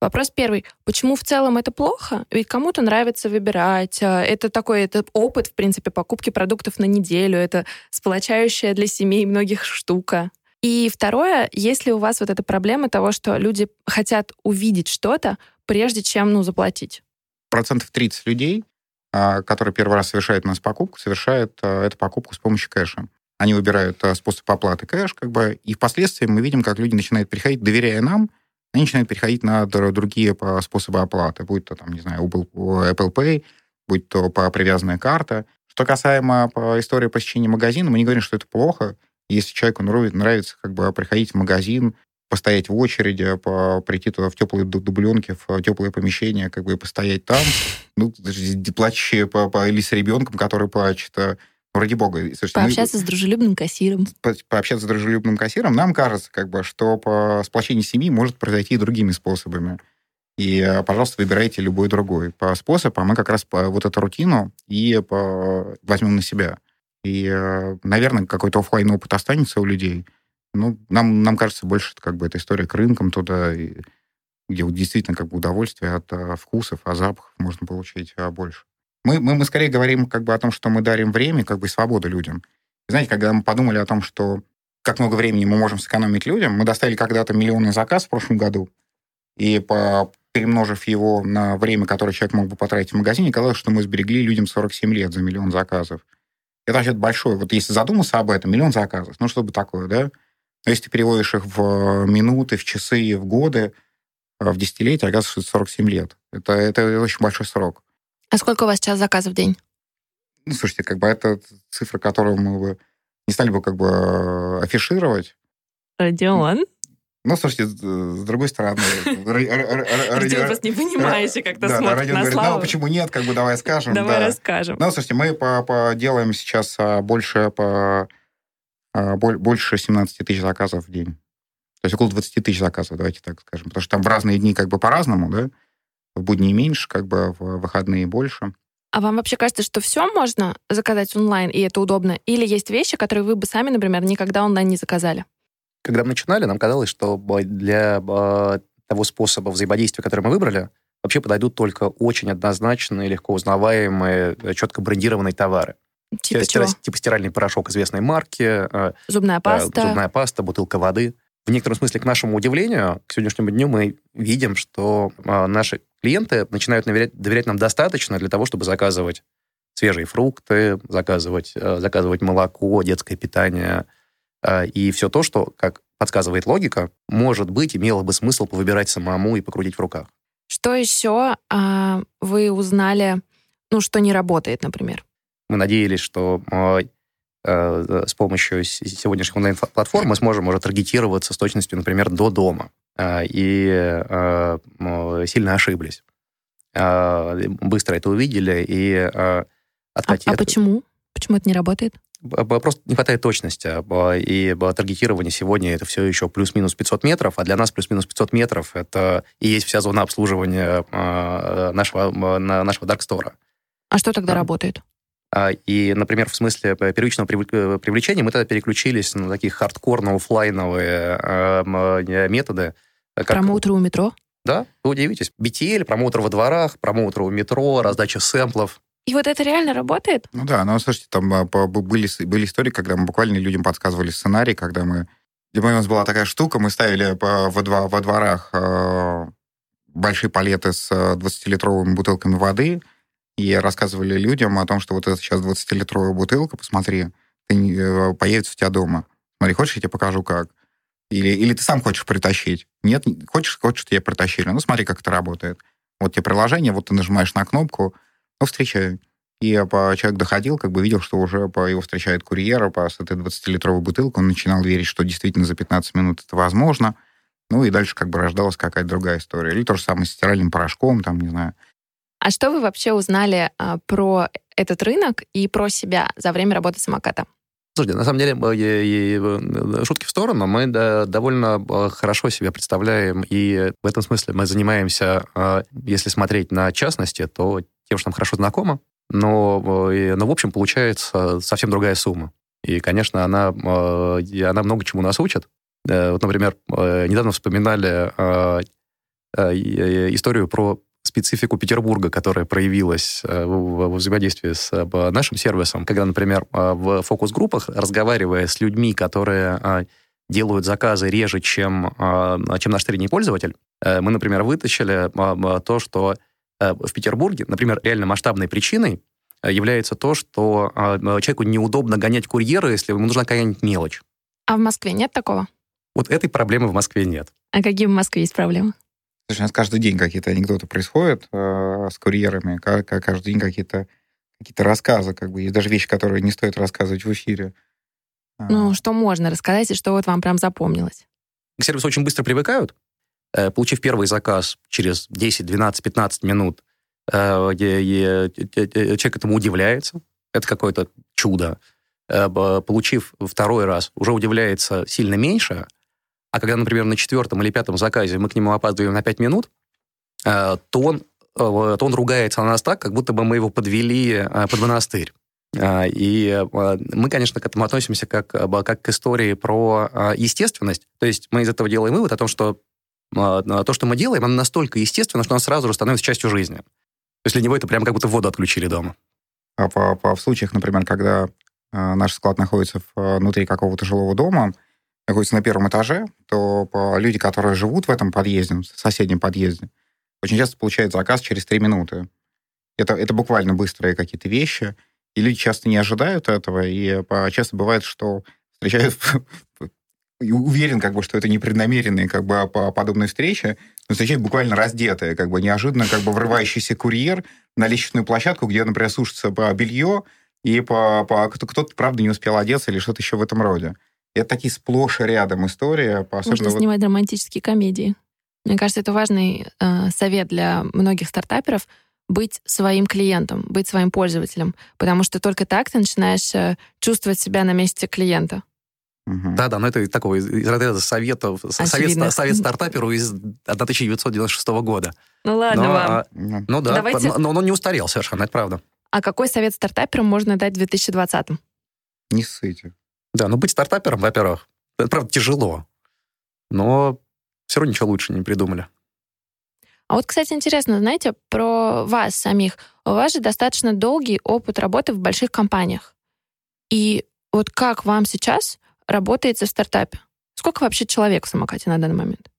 Вопрос первый. Почему в целом это плохо? Ведь кому-то нравится выбирать. А, это такой это опыт, в принципе, покупки продуктов на неделю. Это сплочающая для семей многих штука. И второе, если у вас вот эта проблема того, что люди хотят увидеть что-то, прежде чем, ну, заплатить. Процентов 30 людей, а, которые первый раз совершают у нас покупку, совершают а, эту покупку с помощью кэша. Они выбирают способ оплаты кэш, как бы, и впоследствии мы видим, как люди начинают переходить, доверяя нам, они начинают переходить на другие способы оплаты, будь то, там, не знаю, Apple Pay, будь то по привязанная карта. Что касаемо истории посещения магазина, мы не говорим, что это плохо. Если человеку нравится как бы приходить в магазин, постоять в очереди, по, прийти туда в теплые дубленки, в теплое помещение, как бы постоять там, ну, плачущие по, по, или с ребенком, который плачет, а, ну, ради бога. Слушайте, пообщаться мы, с дружелюбным кассиром. По, пообщаться с дружелюбным кассиром. Нам кажется, как бы, что по сплочение семьи может произойти и другими способами. И, а, пожалуйста, выбирайте любой другой по способ, а мы как раз по вот эту рутину и по, возьмем на себя. И, а, наверное, какой-то офлайн опыт останется у людей – ну, нам, нам кажется, больше как бы эта история к рынкам туда, где вот действительно как бы удовольствие от вкусов, а запахов можно получить а, больше. Мы, мы, мы скорее говорим как бы о том, что мы дарим время, как бы свободу людям. Знаете, когда мы подумали о том, что как много времени мы можем сэкономить людям, мы доставили когда-то миллионный заказ в прошлом году, и по, перемножив его на время, которое человек мог бы потратить в магазине, казалось, что мы сберегли людям 47 лет за миллион заказов. Это вообще большое. Вот если задуматься об этом, миллион заказов, ну что бы такое, да? Но если ты переводишь их в минуты, в часы, в годы, в десятилетия, оказывается, что это 47 лет. Это, это очень большой срок. А сколько у вас сейчас заказов в день? Ну, слушайте, как бы это цифра, которую мы бы не стали бы как бы афишировать. Родион? Ну, слушайте, с другой стороны... <laughs> Родион просто не понимаете, как то смотрит на славу. Ну, почему нет, как бы давай скажем. Давай расскажем. Ну, слушайте, мы делаем сейчас а, больше по а, больше 17 тысяч заказов в день. То есть около 20 тысяч заказов, давайте так скажем. Потому что там в разные дни как бы по-разному, да? В будни меньше, как бы в выходные больше. А вам вообще кажется, что все можно заказать онлайн, и это удобно? Или есть вещи, которые вы бы сами, например, никогда онлайн не заказали? Когда мы начинали, нам казалось, что для а, того способа взаимодействия, который мы выбрали, вообще подойдут только очень однозначные, легко узнаваемые, четко брендированные товары. Типа, чего? типа стиральный порошок известной марки. Э, зубная паста. Зубная паста, бутылка воды. В некотором смысле, к нашему удивлению, к сегодняшнему дню мы видим, что э, наши клиенты начинают доверять, доверять нам достаточно для того, чтобы заказывать свежие фрукты, заказывать, э, заказывать молоко, детское питание и все то, что, как подсказывает логика, может быть, имело бы смысл повыбирать самому и покрутить в руках. Что еще а, вы узнали, ну, что не работает, например? Мы надеялись, что э, э, с помощью сегодняшних онлайн-платформ мы сможем уже таргетироваться с точностью, например, до дома. Э, и сильно ошиблись. Быстро это увидели и откатили. А, а почему? Почему это не работает? Просто не хватает точности. И таргетирование сегодня это все еще плюс-минус 500 метров, а для нас плюс-минус 500 метров это и есть вся зона обслуживания нашего, нашего даркстора. А что тогда работает? А, и, например, в смысле первичного э, привлечения мы тогда переключились на такие хардкорно-офлайновые э, методы. Как... Промоутеры у метро? Да, вы удивитесь. BTL, промоутер во дворах, промоутер у метро, раздача сэмплов. И вот это реально работает? Ну да, но слушайте, там а, были, были истории, когда мы буквально людям подсказывали сценарий, когда мы... У нас была такая штука, мы ставили во, два, во дворах э, большие палеты с 20-литровыми бутылками воды, и рассказывали людям о том, что вот это сейчас 20-литровая бутылка, посмотри, ты, э, появится у тебя дома. Смотри, хочешь, я тебе покажу, как? Или, или ты сам хочешь притащить? Нет, хочешь, хочешь, тебе притащили. Ну, смотри, как это работает. Вот тебе приложение, вот ты нажимаешь на кнопку, ну, встречай. И по, человек доходил, как бы видел, что уже по его встречает курьера по с этой 20-литровой бутылкой. Он начинал верить, что действительно за 15 минут это возможно. Ну и дальше как бы рождалась какая-то другая история. Или то же самое с стиральным порошком, там, не знаю. А что вы вообще узнали а, про этот рынок и про себя за время работы самоката? Слушайте, на самом деле, э, шутки в сторону, мы довольно э, хорошо себя представляем, и в этом смысле мы занимаемся, э, если смотреть на частности, то тем, что нам хорошо знакомо, но, но в общем получается совсем другая сумма. И, конечно, она, она много чему нас учит. Вот, например, недавно вспоминали историю про специфику Петербурга, которая проявилась э, в взаимодействии с э, нашим сервисом, когда, например, э, в фокус-группах, разговаривая с людьми, которые делают заказы реже, чем, чем наш средний пользователь, мы, например, вытащили то, что в Петербурге, например, реально масштабной причиной является то, что человеку неудобно гонять курьера, если ему нужна какая-нибудь мелочь. А в Москве нет такого? Вот этой проблемы в Москве нет. А какие в Москве есть проблемы? Слушай, у нас каждый день какие-то анекдоты происходят э, с курьерами, каждый день какие-то какие-то рассказы, как бы, есть даже вещи, которые не стоит рассказывать в эфире. А. Ну, что можно рассказать, и что вот вам прям запомнилось? К сервису очень быстро привыкают. Э, получив первый заказ через 10, 12, 15 минут, э, человек этому удивляется. Это какое-то чудо. Э, получив второй раз, уже удивляется сильно меньше, а когда, например, на четвертом или пятом заказе мы к нему опаздываем на пять минут, э, то он, э, то он ругается на нас так, как будто бы мы его подвели э, под монастырь. И мы, конечно, к этому относимся как, как к истории про естественность. То есть мы из этого делаем вывод о том, что то, что мы делаем, оно настолько естественно, что оно сразу же становится частью жизни. То есть для него это прямо как будто воду отключили дома. А по, по, в случаях, например, когда наш склад находится внутри какого-то жилого дома, находится на первом этаже, то люди, которые живут в этом подъезде, в соседнем подъезде, очень часто получают заказ через три минуты. Это, это буквально быстрые какие-то вещи, и люди часто не ожидают этого, и часто бывает, что встречают <laughs> и уверен, как бы, что это непреднамеренные как бы, подобные встречи, но встречают буквально раздетые, как бы неожиданно как бы врывающийся курьер на лестничную площадку, где, например, сушится белье, и по, по, кто-то, правда, не успел одеться или что-то еще в этом роде. Это такие сплошь и рядом истории. Можно вот... снимать романтические комедии. Мне кажется, это важный э, совет для многих стартаперов быть своим клиентом, быть своим пользователем, потому что только так ты начинаешь э, чувствовать себя на месте клиента. Да, да, но это такого из разряда советов, совет, совет стартаперу из 1996 года. Ну ладно но, вам. А, ну да, Давайте... но, но он не устарел совершенно, это правда. А какой совет стартаперу можно дать в 2020-м? Не ссыте. Да, ну быть стартапером, во-первых, это, правда, тяжело. Но все равно ничего лучше не придумали. А вот, кстати, интересно, знаете, про вас самих. У вас же достаточно долгий опыт работы в больших компаниях. И вот как вам сейчас работается в стартапе? Сколько вообще человек в самокате на данный момент?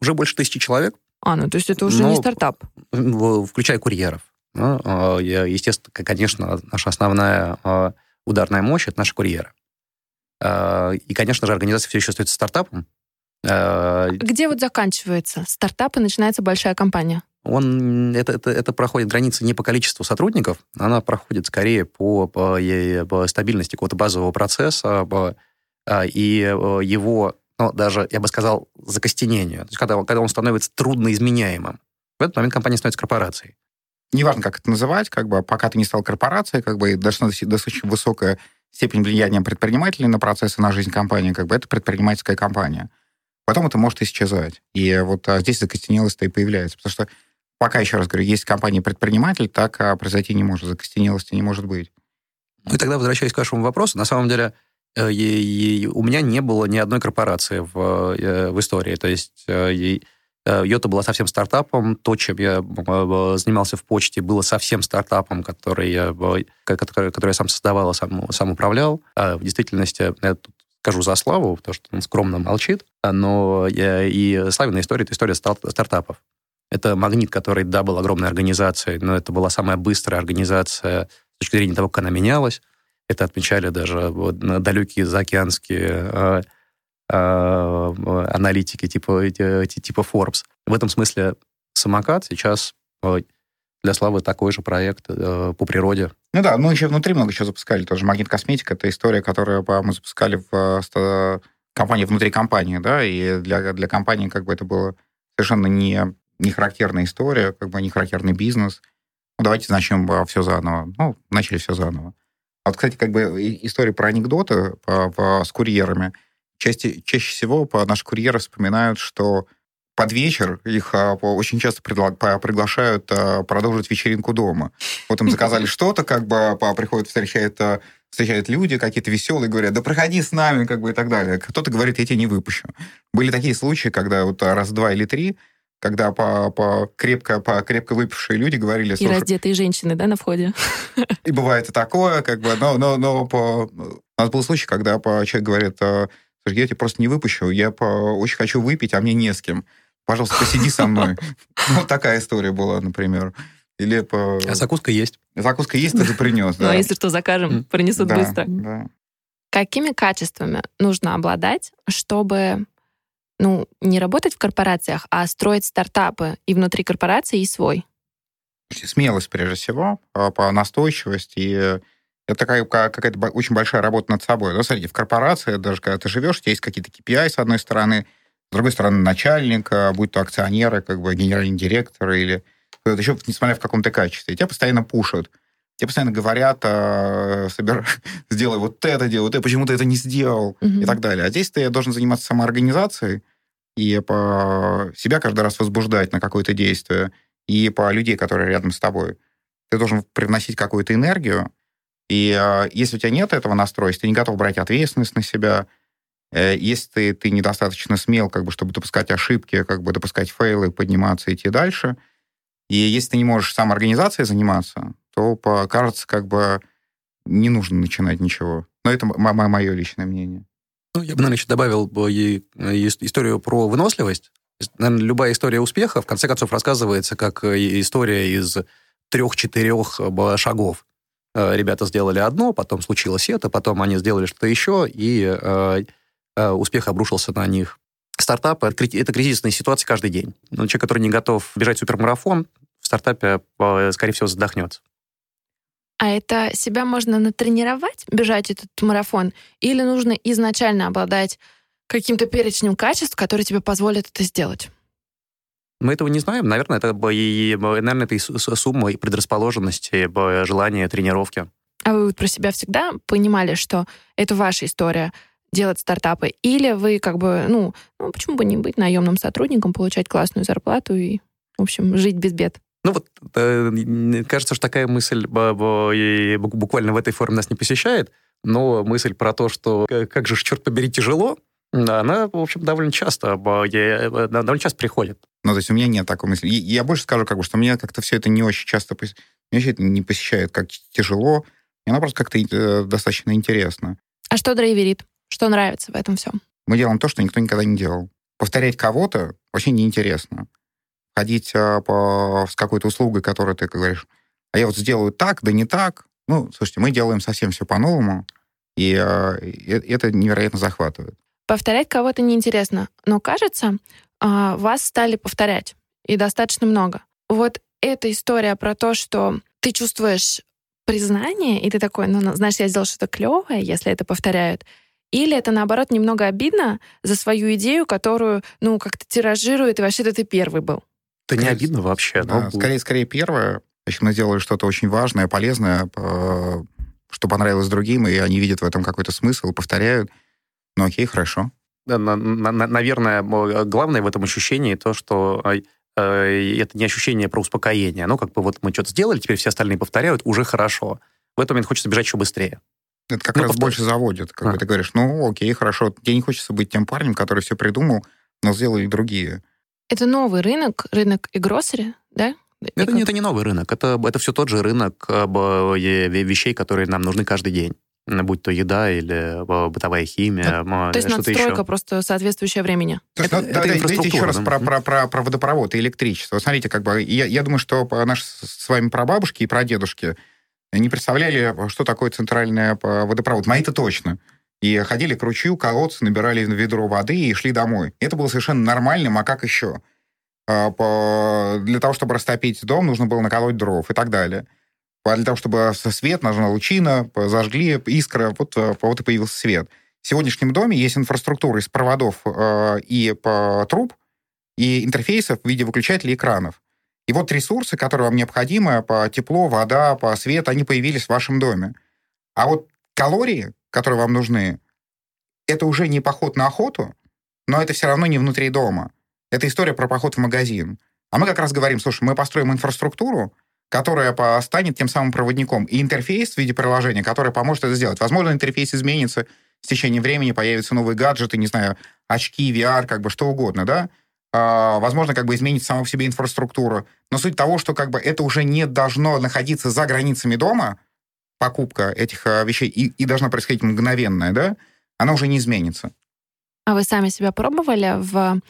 Уже больше тысячи человек. А, ну то есть это уже Но, не стартап. Включая курьеров. Ну, а, естественно, конечно, наша основная а, ударная мощь — это наши курьеры. А, и, конечно же, организация все еще остается стартапом. А, Где вот заканчивается стартап и начинается большая компания? Он, это, это, это проходит границы не по количеству сотрудников, она проходит скорее по, по, по стабильности какого-то базового процесса по, а, и его, ну, даже, я бы сказал, закостенению. То есть когда, когда он становится трудноизменяемым. В этот момент компания становится корпорацией. Неважно, как это называть, как бы, пока ты не стал корпорацией, как бы, достаточно, достаточно высокая степень влияния предпринимателей на процессы, на жизнь компании, как бы это предпринимательская компания. Потом это может исчезать. И вот а здесь закостенелость-то и появляется. Потому что пока, еще раз говорю, есть компания-предприниматель, так а, произойти не может. Закостенелости не может быть. Ну и тогда, возвращаясь к вашему вопросу, на самом деле э, у меня не было ни одной корпорации в, э, в истории. То есть э, Йота была совсем стартапом. То, чем я занимался в почте, было совсем стартапом, который я, который, который я сам создавал, сам, сам управлял. А в действительности, я тут скажу за Славу, потому что он скромно молчит, но я, и славная история — это история стартапов. Это «Магнит», который, да, был огромной организацией, но это была самая быстрая организация с точки зрения того, как она менялась. Это отмечали даже вот, далекие заокеанские а, а, аналитики типа, типа Forbes. В этом смысле самокат сейчас э, для Славы такой же проект э, по природе. Ну да, мы еще внутри много чего запускали. Тоже Магнит Косметика — это история, которую мы запускали в э, компании внутри компании, да, и для, для компании как бы это было совершенно не, не характерная история, как бы не характерный бизнес. Ну, давайте начнем все заново. Ну, начали все заново. Вот, кстати, как бы история про анекдоты по, по, с курьерами. Чаще, чаще всего наши курьеры вспоминают, что под вечер их а, очень часто пригла приглашают а, продолжить вечеринку дома. Вот им заказали <laughs> что-то, как бы а, приходят, встречают, встречают люди какие-то веселые, говорят, да проходи с нами, как бы и так далее. Кто-то говорит, я тебя не выпущу. Были такие случаи, когда вот раз, два или три когда по, по крепко, по крепко выпившие люди говорили... И раздетые женщины, да, на входе? И бывает и такое, как бы, но, но, но по... У нас был случай, когда по, человек говорит, «А, слушай, я тебя просто не выпущу, я по, очень хочу выпить, а мне не с кем. Пожалуйста, посиди со мной. <laughs> Вот такая история была, например. Или по... А закуска есть. Закуска есть, ты же принес, да. <laughs> Ну, а если что, закажем, принесут быстро. Какими качествами нужно обладать, чтобы ну, не работать в корпорациях, а строить стартапы и внутри корпорации, и свой? Смелость, прежде всего, а, по настойчивости. И это такая какая-то очень большая работа над собой. Ну, смотрите, в корпорации, даже когда ты живешь, у тебя есть какие-то KPI, с одной стороны, с другой стороны, начальник, будь то акционеры, как бы генеральный директор или еще, несмотря в каком то качестве, тебя постоянно пушат. Тебе постоянно говорят, а, собер... <laughs> сделай вот это, делай вот это, почему ты это не сделал угу. и так далее. А здесь ты должен заниматься самоорганизацией и по себя каждый раз возбуждать на какое-то действие, и по людей, которые рядом с тобой. Ты должен привносить какую-то энергию, и э, если у тебя нет этого настроя, если ты не готов брать ответственность на себя, э, если ты, ты недостаточно смел, как бы, чтобы допускать ошибки, как бы допускать фейлы, подниматься, идти дальше, и если ты не можешь самоорганизацией заниматься, то кажется, как бы не нужно начинать ничего. Но это мое личное мнение. Ну, я бы, наверное, еще добавил бы историю про выносливость. Наверное, любая история успеха, в конце концов, рассказывается как э, история из трех-четырех э, шагов. Э, ребята сделали одно, потом случилось это, потом они сделали что-то еще, и успех обрушился на них. Стартап — это кризисная ситуация каждый день. Но человек, который не готов бежать супермарафон, в стартапе, скорее всего, задохнется. А это себя можно натренировать, бежать этот марафон? Или нужно изначально обладать каким-то перечнем качеств, которые тебе позволят это сделать? Мы этого не знаем. Наверное, это, и, наверное, это и сумма и предрасположенности, и желания, тренировки. А вы про себя всегда понимали, что это ваша история делать стартапы? Или вы как бы, ну, ну почему бы не быть наемным сотрудником, получать классную зарплату и, в общем, жить без бед? Ну вот, э, кажется, что такая мысль буквально в этой форме нас не посещает, но мысль про то, что как же, черт побери, тяжело, она, в общем, довольно часто, э, довольно часто приходит. Ну, то есть у меня нет такой мысли. Я больше скажу, как бы, что мне как-то все это не очень часто... Меня вообще это не посещает как тяжело. Мне просто как-то э, достаточно интересно. А что драйверит? Что нравится в этом всем? Мы делаем то, что никто никогда не делал. Повторять кого-то вообще неинтересно ходить а, по, с какой-то услугой, которую ты говоришь, а я вот сделаю так, да не так. Ну, слушайте, мы делаем совсем все по-новому, и, и это невероятно захватывает. Повторять кого-то неинтересно, но кажется, а, вас стали повторять, и достаточно много. Вот эта история про то, что ты чувствуешь признание, и ты такой, ну, знаешь, я сделал что-то клевое, если это повторяют, или это, наоборот, немного обидно за свою идею, которую, ну, как-то тиражирует, и вообще-то ты первый был. Это не обидно вообще. Да, но... скорее, скорее первое. Если мы сделали что-то очень важное, полезное, что понравилось другим, и они видят в этом какой-то смысл, повторяют, ну окей, хорошо. Да, на, на, наверное, главное в этом ощущении то, что э, это не ощущение про успокоение. Ну, как бы вот мы что-то сделали, теперь все остальные повторяют, уже хорошо. В этот момент хочется бежать еще быстрее. Это как ну, раз повтор... больше заводит, как а. бы ты говоришь, ну, окей, хорошо, тебе не хочется быть тем парнем, который все придумал, но сделали другие. Это новый рынок, рынок и гроссери, да? Это, не, это не новый рынок, это, это все тот же рынок вещей, которые нам нужны каждый день будь то еда или бытовая химия. Ну, то есть надстройка еще. просто соответствующая времени. То есть, это, ну, это да, инфраструктура. еще раз про, про, про, про водопровод и электричество. Смотрите, как бы я, я думаю, что наши с вами прабабушки и прадедушки не представляли, что такое центральный водопровод. Мои-то точно и ходили к ручью, колодцы, набирали ведро воды и шли домой. Это было совершенно нормальным, а как еще? Для того, чтобы растопить дом, нужно было наколоть дров и так далее. А для того, чтобы свет, нужна лучина, зажгли искра, вот, а, вот и появился свет. В сегодняшнем доме есть инфраструктура из проводов и труб, и интерфейсов в виде выключателей экранов. И вот ресурсы, которые вам необходимы по тепло, вода, по свет, они появились в вашем доме. А вот калории, которые вам нужны, это уже не поход на охоту, но это все равно не внутри дома. Это история про поход в магазин. А мы как раз говорим, слушай, мы построим инфраструктуру, которая станет тем самым проводником, и интерфейс в виде приложения, которое поможет это сделать. Возможно, интерфейс изменится с течением времени, появятся новые гаджеты, не знаю, очки, VR, как бы что угодно, да? А, возможно, как бы изменить саму в себе инфраструктуру. Но суть того, что как бы это уже не должно находиться за границами дома, покупка этих а, вещей, и, и должна происходить мгновенная, да, она уже не изменится. А вы сами себя пробовали в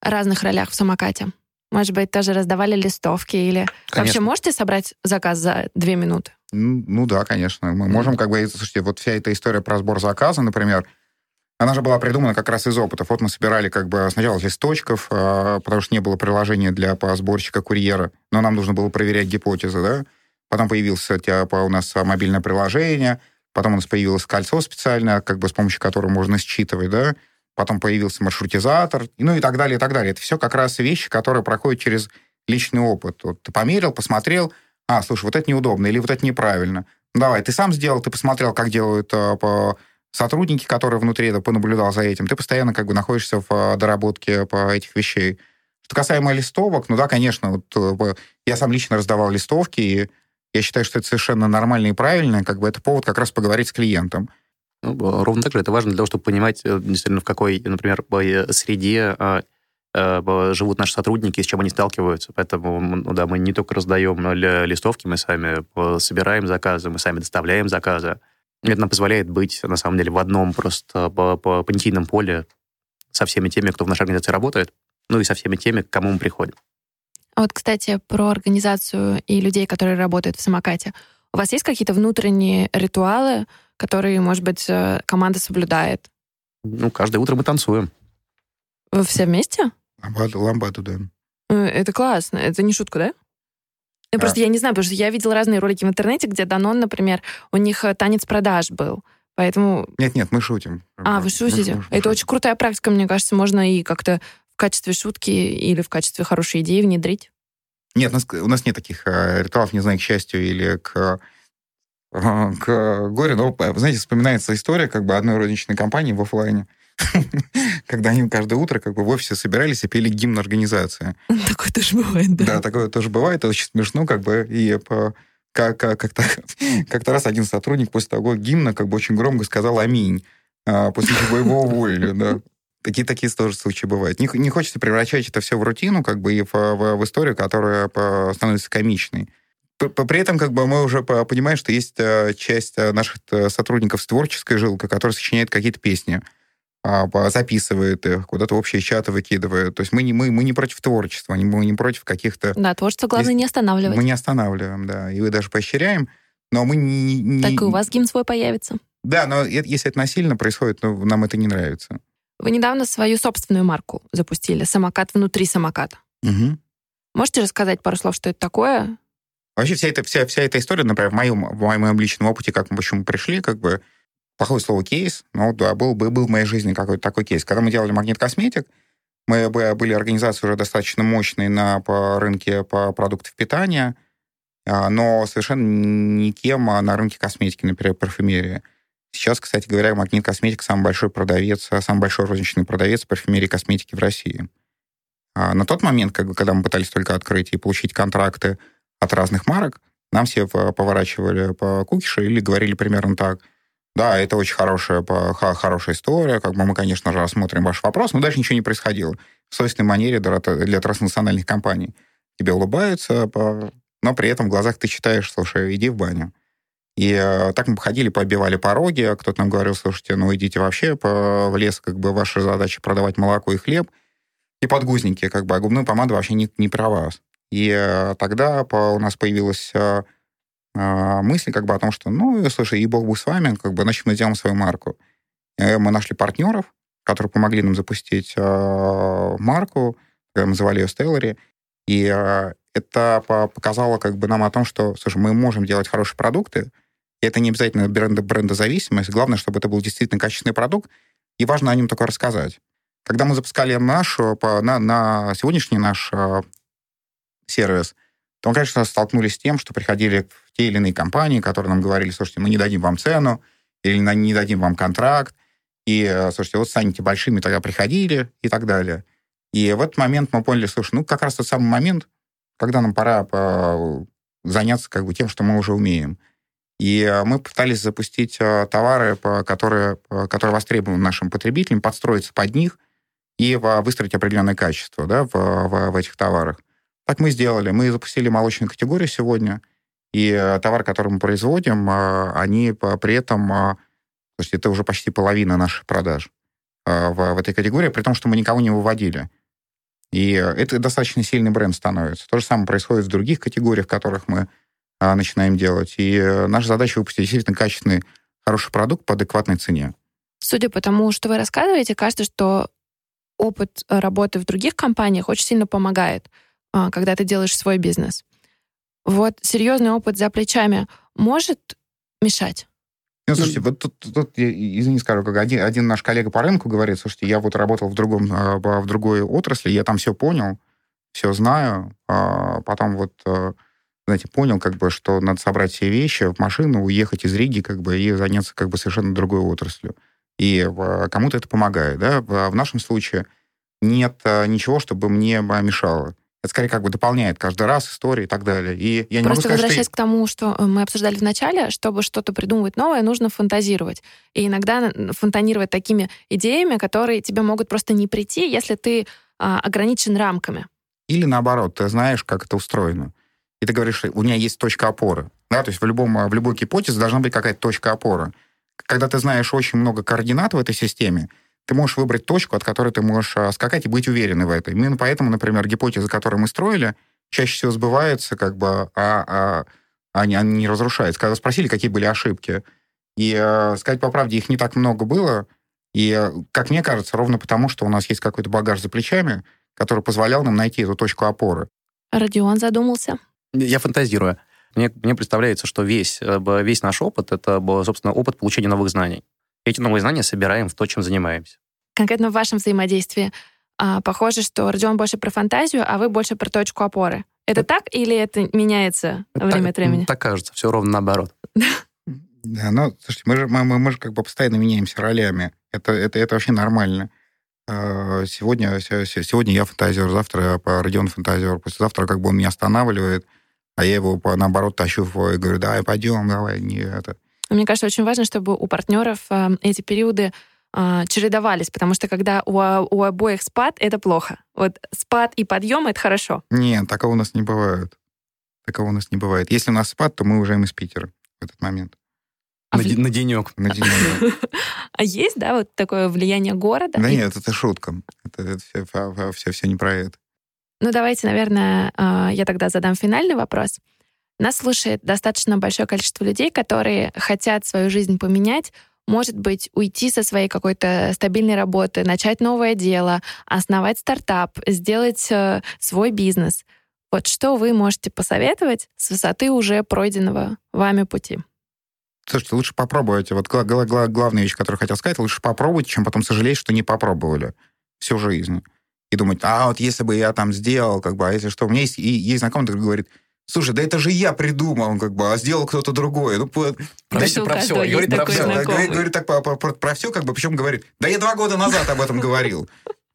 разных ролях в самокате? Может быть, тоже раздавали листовки или конечно. вообще можете собрать заказ за две минуты? Ну да, конечно. Мы можем как бы... Слушайте, вот вся эта история про сбор заказа, например, она же была придумана как раз из опытов. Вот мы собирали как бы сначала листочков, а, потому что не было приложения для сборщика курьера, но нам нужно было проверять гипотезы, да. Потом появилось у нас мобильное приложение, потом у нас появилось кольцо специальное, как бы с помощью которого можно считывать, да. Потом появился маршрутизатор, ну и так далее, и так далее. Это все как раз вещи, которые проходят через личный опыт. Вот ты померил, посмотрел, а, слушай, вот это неудобно или вот это неправильно. Ну, давай, ты сам сделал, ты посмотрел, как делают по сотрудники, которые внутри это понаблюдал за этим, ты постоянно как бы находишься в а, доработке по этих вещей. Что касаемо листовок, ну да, конечно, вот э, я сам лично раздавал листовки, и я считаю, что это совершенно нормально и правильно, как бы это повод как раз поговорить с клиентом. Ну, ровно так же это важно для того, чтобы понимать, э, действительно, в какой, например, э, среде а, живут наши сотрудники, с чем они сталкиваются. Поэтому, ну, да, мы не только раздаем листовки, мы сами собираем заказы, мы сами доставляем заказы. Это нам позволяет быть, на самом деле, в одном просто по, по понятийном поле со всеми теми, кто в нашей организации работает, ну и со всеми теми, к кому мы приходим. А вот, кстати, про организацию и людей, которые работают в самокате. У вас есть какие-то внутренние ритуалы, которые, может быть, э, команда соблюдает? Ну, каждое утро мы танцуем. Вы все вместе? Ламбаду, ламбаду, да. Э, это классно. Это не шутка, да? Ну, просто я не знаю, потому что я видела разные ролики в интернете, где Данон, например, у них э, танец продаж был. Поэтому... Нет-нет, мы шутим. А, вы шутите? Мы, мы, Это очень крутая практика, мне кажется, можно и как-то в качестве шутки или в качестве хорошей идеи внедрить. Нет, у нас, у нас нет таких э, ритуалов, не знаю, к счастью или к, к горю. Но, знаете, вспоминается история как бы одной розничной компании в офлайне, <laughs> когда они каждое утро как бы в офисе собирались и пели гимн организации. <laughs> Такое тоже бывает, да? Да, такое тоже бывает. Это очень смешно, как бы, и по как, как-то, <laughs> как-то раз один сотрудник после того гимна как бы очень громко сказал «Аминь», а, после чего его уволили, да. Такие, такие тоже случаи бывают. Не, не хочется превращать это все в рутину, как бы, и в, в, в историю, которая становится комичной. При этом как бы мы уже понимаем, что есть э, часть э, наших э, сотрудников с творческой жилкой, которые сочиняют какие-то песни. А, записывает их, куда-то в общие чаты выкидывает. То есть мы не, мы, мы не против творчества, мы не против каких-то... Да, творчество главное Есть... не останавливать. Мы не останавливаем, да. И вы даже поощряем, но мы не... не... Так и у вас гимн свой появится. Да, но если это насильно происходит, то нам это не нравится. Вы недавно свою собственную марку запустили, самокат внутри самоката. Угу. Можете рассказать пару слов, что это такое? Вообще вся эта, вся, вся эта история, например, в моем, в моем личном опыте, как мы почему пришли, как бы плохое слово кейс, но да, был, был, был в моей жизни какой-то такой кейс. Когда мы делали магнит косметик, мы были организацией уже достаточно мощной на по рынке по продуктов питания, а, но совершенно никем на рынке косметики, например, парфюмерии. Сейчас, кстати говоря, Магнит Косметик самый большой продавец, самый большой розничный продавец парфюмерии и косметики в России. А на тот момент, как бы, когда мы пытались только открыть и получить контракты от разных марок, нам все поворачивали по кукише или говорили примерно так – да, это очень хорошая, хорошая история. Как бы мы, конечно же, рассмотрим ваш вопрос, но дальше ничего не происходило. В собственной манере для транснациональных компаний. Тебе улыбаются, но при этом в глазах ты читаешь, слушай, иди в баню. И э, так мы походили, побивали пороги, а кто-то нам говорил, слушайте, ну идите вообще в лес, как бы ваша задача продавать молоко и хлеб, и подгузники, как бы, а губная помада вообще не, не про вас. И э, тогда у нас появилась э, а, мысли как бы о том, что, ну, слушай, и бог бы с вами, как бы, значит, мы сделаем свою марку. Мы нашли партнеров, которые помогли нам запустить э, марку, мы называли ее Stellary, и э, это показало как бы нам о том, что, слушай, мы можем делать хорошие продукты, и это не обязательно бренда, брендозависимость, главное, чтобы это был действительно качественный продукт, и важно о нем только рассказать. Когда мы запускали нашу, на, на сегодняшний наш э, сервис, то конечно, столкнулись с тем, что приходили в те или иные компании, которые нам говорили, слушайте, мы не дадим вам цену, или не дадим вам контракт, и, э, слушайте, вот станете большими, тогда приходили, и так далее. И в этот момент мы поняли, слушай, ну, как раз тот самый момент, когда нам пора по, заняться как бы тем, что мы уже умеем. И э, мы пытались запустить э, товары, которые, которые востребованы нашим потребителям, подстроиться под них и выстроить определенное качество да, в, в, в этих товарах. Так мы сделали. Мы запустили молочную категорию сегодня, и э, товар, который мы производим, они при этом, то есть это уже почти половина наших продаж в, в этой категории, при том, что мы никого не выводили. И это достаточно сильный бренд становится. То же самое происходит в других категориях, в которых мы начинаем делать. И э, наша задача выпустить действительно качественный, хороший продукт по адекватной цене. Судя по тому, что вы рассказываете, кажется, что опыт работы в других компаниях очень сильно помогает, когда ты делаешь свой бизнес. Вот серьезный опыт за плечами может мешать? Ну, слушайте, вот тут, тут я, извини, скажу, как один, один наш коллега по рынку говорит, слушайте, я вот работал в, другом, а, в другой отрасли, я там все понял, все знаю, потом вот знаете, понял, как бы, что надо собрать все вещи в машину, уехать из Риги, как бы, и заняться, как бы, совершенно другой отраслью. И кому-то это помогает, да. В нашем случае нет а, ничего, чтобы мне мешало. Это скорее как бы дополняет каждый раз истории и так далее. И я не Просто сказать, возвращаясь что... к тому, что э, мы обсуждали в начале, чтобы что-то придумывать новое, нужно фантазировать. И иногда фонтанировать такими идеями, которые тебе могут просто не прийти, если ты а, ограничен рамками. Или наоборот, ты знаешь, как это устроено и ты говоришь, у меня есть точка опоры. Да, то есть в, любом, в любой гипотезе должна быть какая-то точка опоры. Когда ты знаешь очень много координат в этой системе, ты можешь выбрать точку, от которой ты можешь а, скакать и быть уверенным в этой. Именно поэтому, например, гипотезы, которые мы строили, чаще всего сбываются, как бы, а, а они, они не разрушаются. Когда спросили, какие были ошибки, и э, сказать по правде, их не так много было, и, э, как мне кажется, ровно потому, что у нас есть какой-то багаж за плечами, который позволял нам найти эту точку опоры. Родион задумался. Я фантазирую. Мне, мне представляется, что весь, э, весь наш опыт — это, собственно, опыт получения новых знаний. Эти новые знания собираем в то, чем занимаемся. Конкретно в вашем взаимодействии а, похоже, что Родион больше про фантазию, а вы больше про точку опоры. Это, это так или это меняется это время так, от времени? Так кажется, все ровно наоборот. <laughs> Да, ну, слушайте, мы же, мы, мы же как бы постоянно меняемся ролями. Это, это, это вообще нормально. А, сегодня, сегодня я фантазер, завтра Родион фантазер, послезавтра как бы он меня останавливает, а я его, наоборот, тащу и говорю, давай, пойдем, давай, не это. Мне кажется, очень важно, чтобы у партнеров э, эти периоды э, чередовались, потому что когда у, у обоих спад, это плохо. Вот спад и подъем — это хорошо. Нет, такого у нас не бывает. Такого у нас не бывает. Если у нас спад, то мы уезжаем из Питера в этот момент. А на, в... на денек. На денек. А есть, да, вот такое влияние города? Да нет, это шутка. Это, все, все, все не про это. Ну, давайте, наверное, а, я тогда задам финальный вопрос. Нас слушает достаточно большое количество людей, которые хотят свою жизнь поменять, может быть, уйти со своей какой-то стабильной работы, начать новое дело, основать стартап, сделать э, свой бизнес. Вот что вы можете посоветовать с высоты уже пройденного вами пути? Слушайте, лучше попробуйте. Вот гла- гла- гла- главная вещь, которую хотел сказать, лучше попробуйте, чем потом сожалеть, что не попробовали всю жизнь и думать, а вот если бы я там сделал, как бы, а если что, у меня есть, и, есть знакомый, который говорит, слушай, да это же я придумал, как бы, а сделал кто-то другой. Ну, про, да все, про все. Говорит про все. Говорит, говорит так про, про, про, про все, как бы, причем говорит, да я два года назад об этом говорил.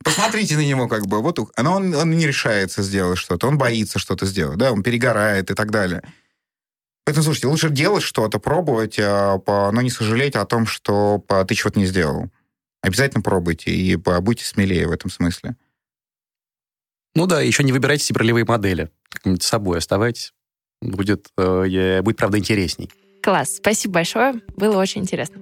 Посмотрите на него, как бы, вот, но он, он не решается сделать что-то, он боится что-то сделать, да, он перегорает и так далее. Поэтому, слушайте, лучше делать что-то, пробовать, а, но не сожалеть о том, что ты чего-то не сделал. Обязательно пробуйте и будьте смелее в этом смысле. Ну да, еще не выбирайте себе ролевые модели. С собой оставайтесь. Будет, э, будет, правда, интересней. Класс. Спасибо большое. Было очень интересно.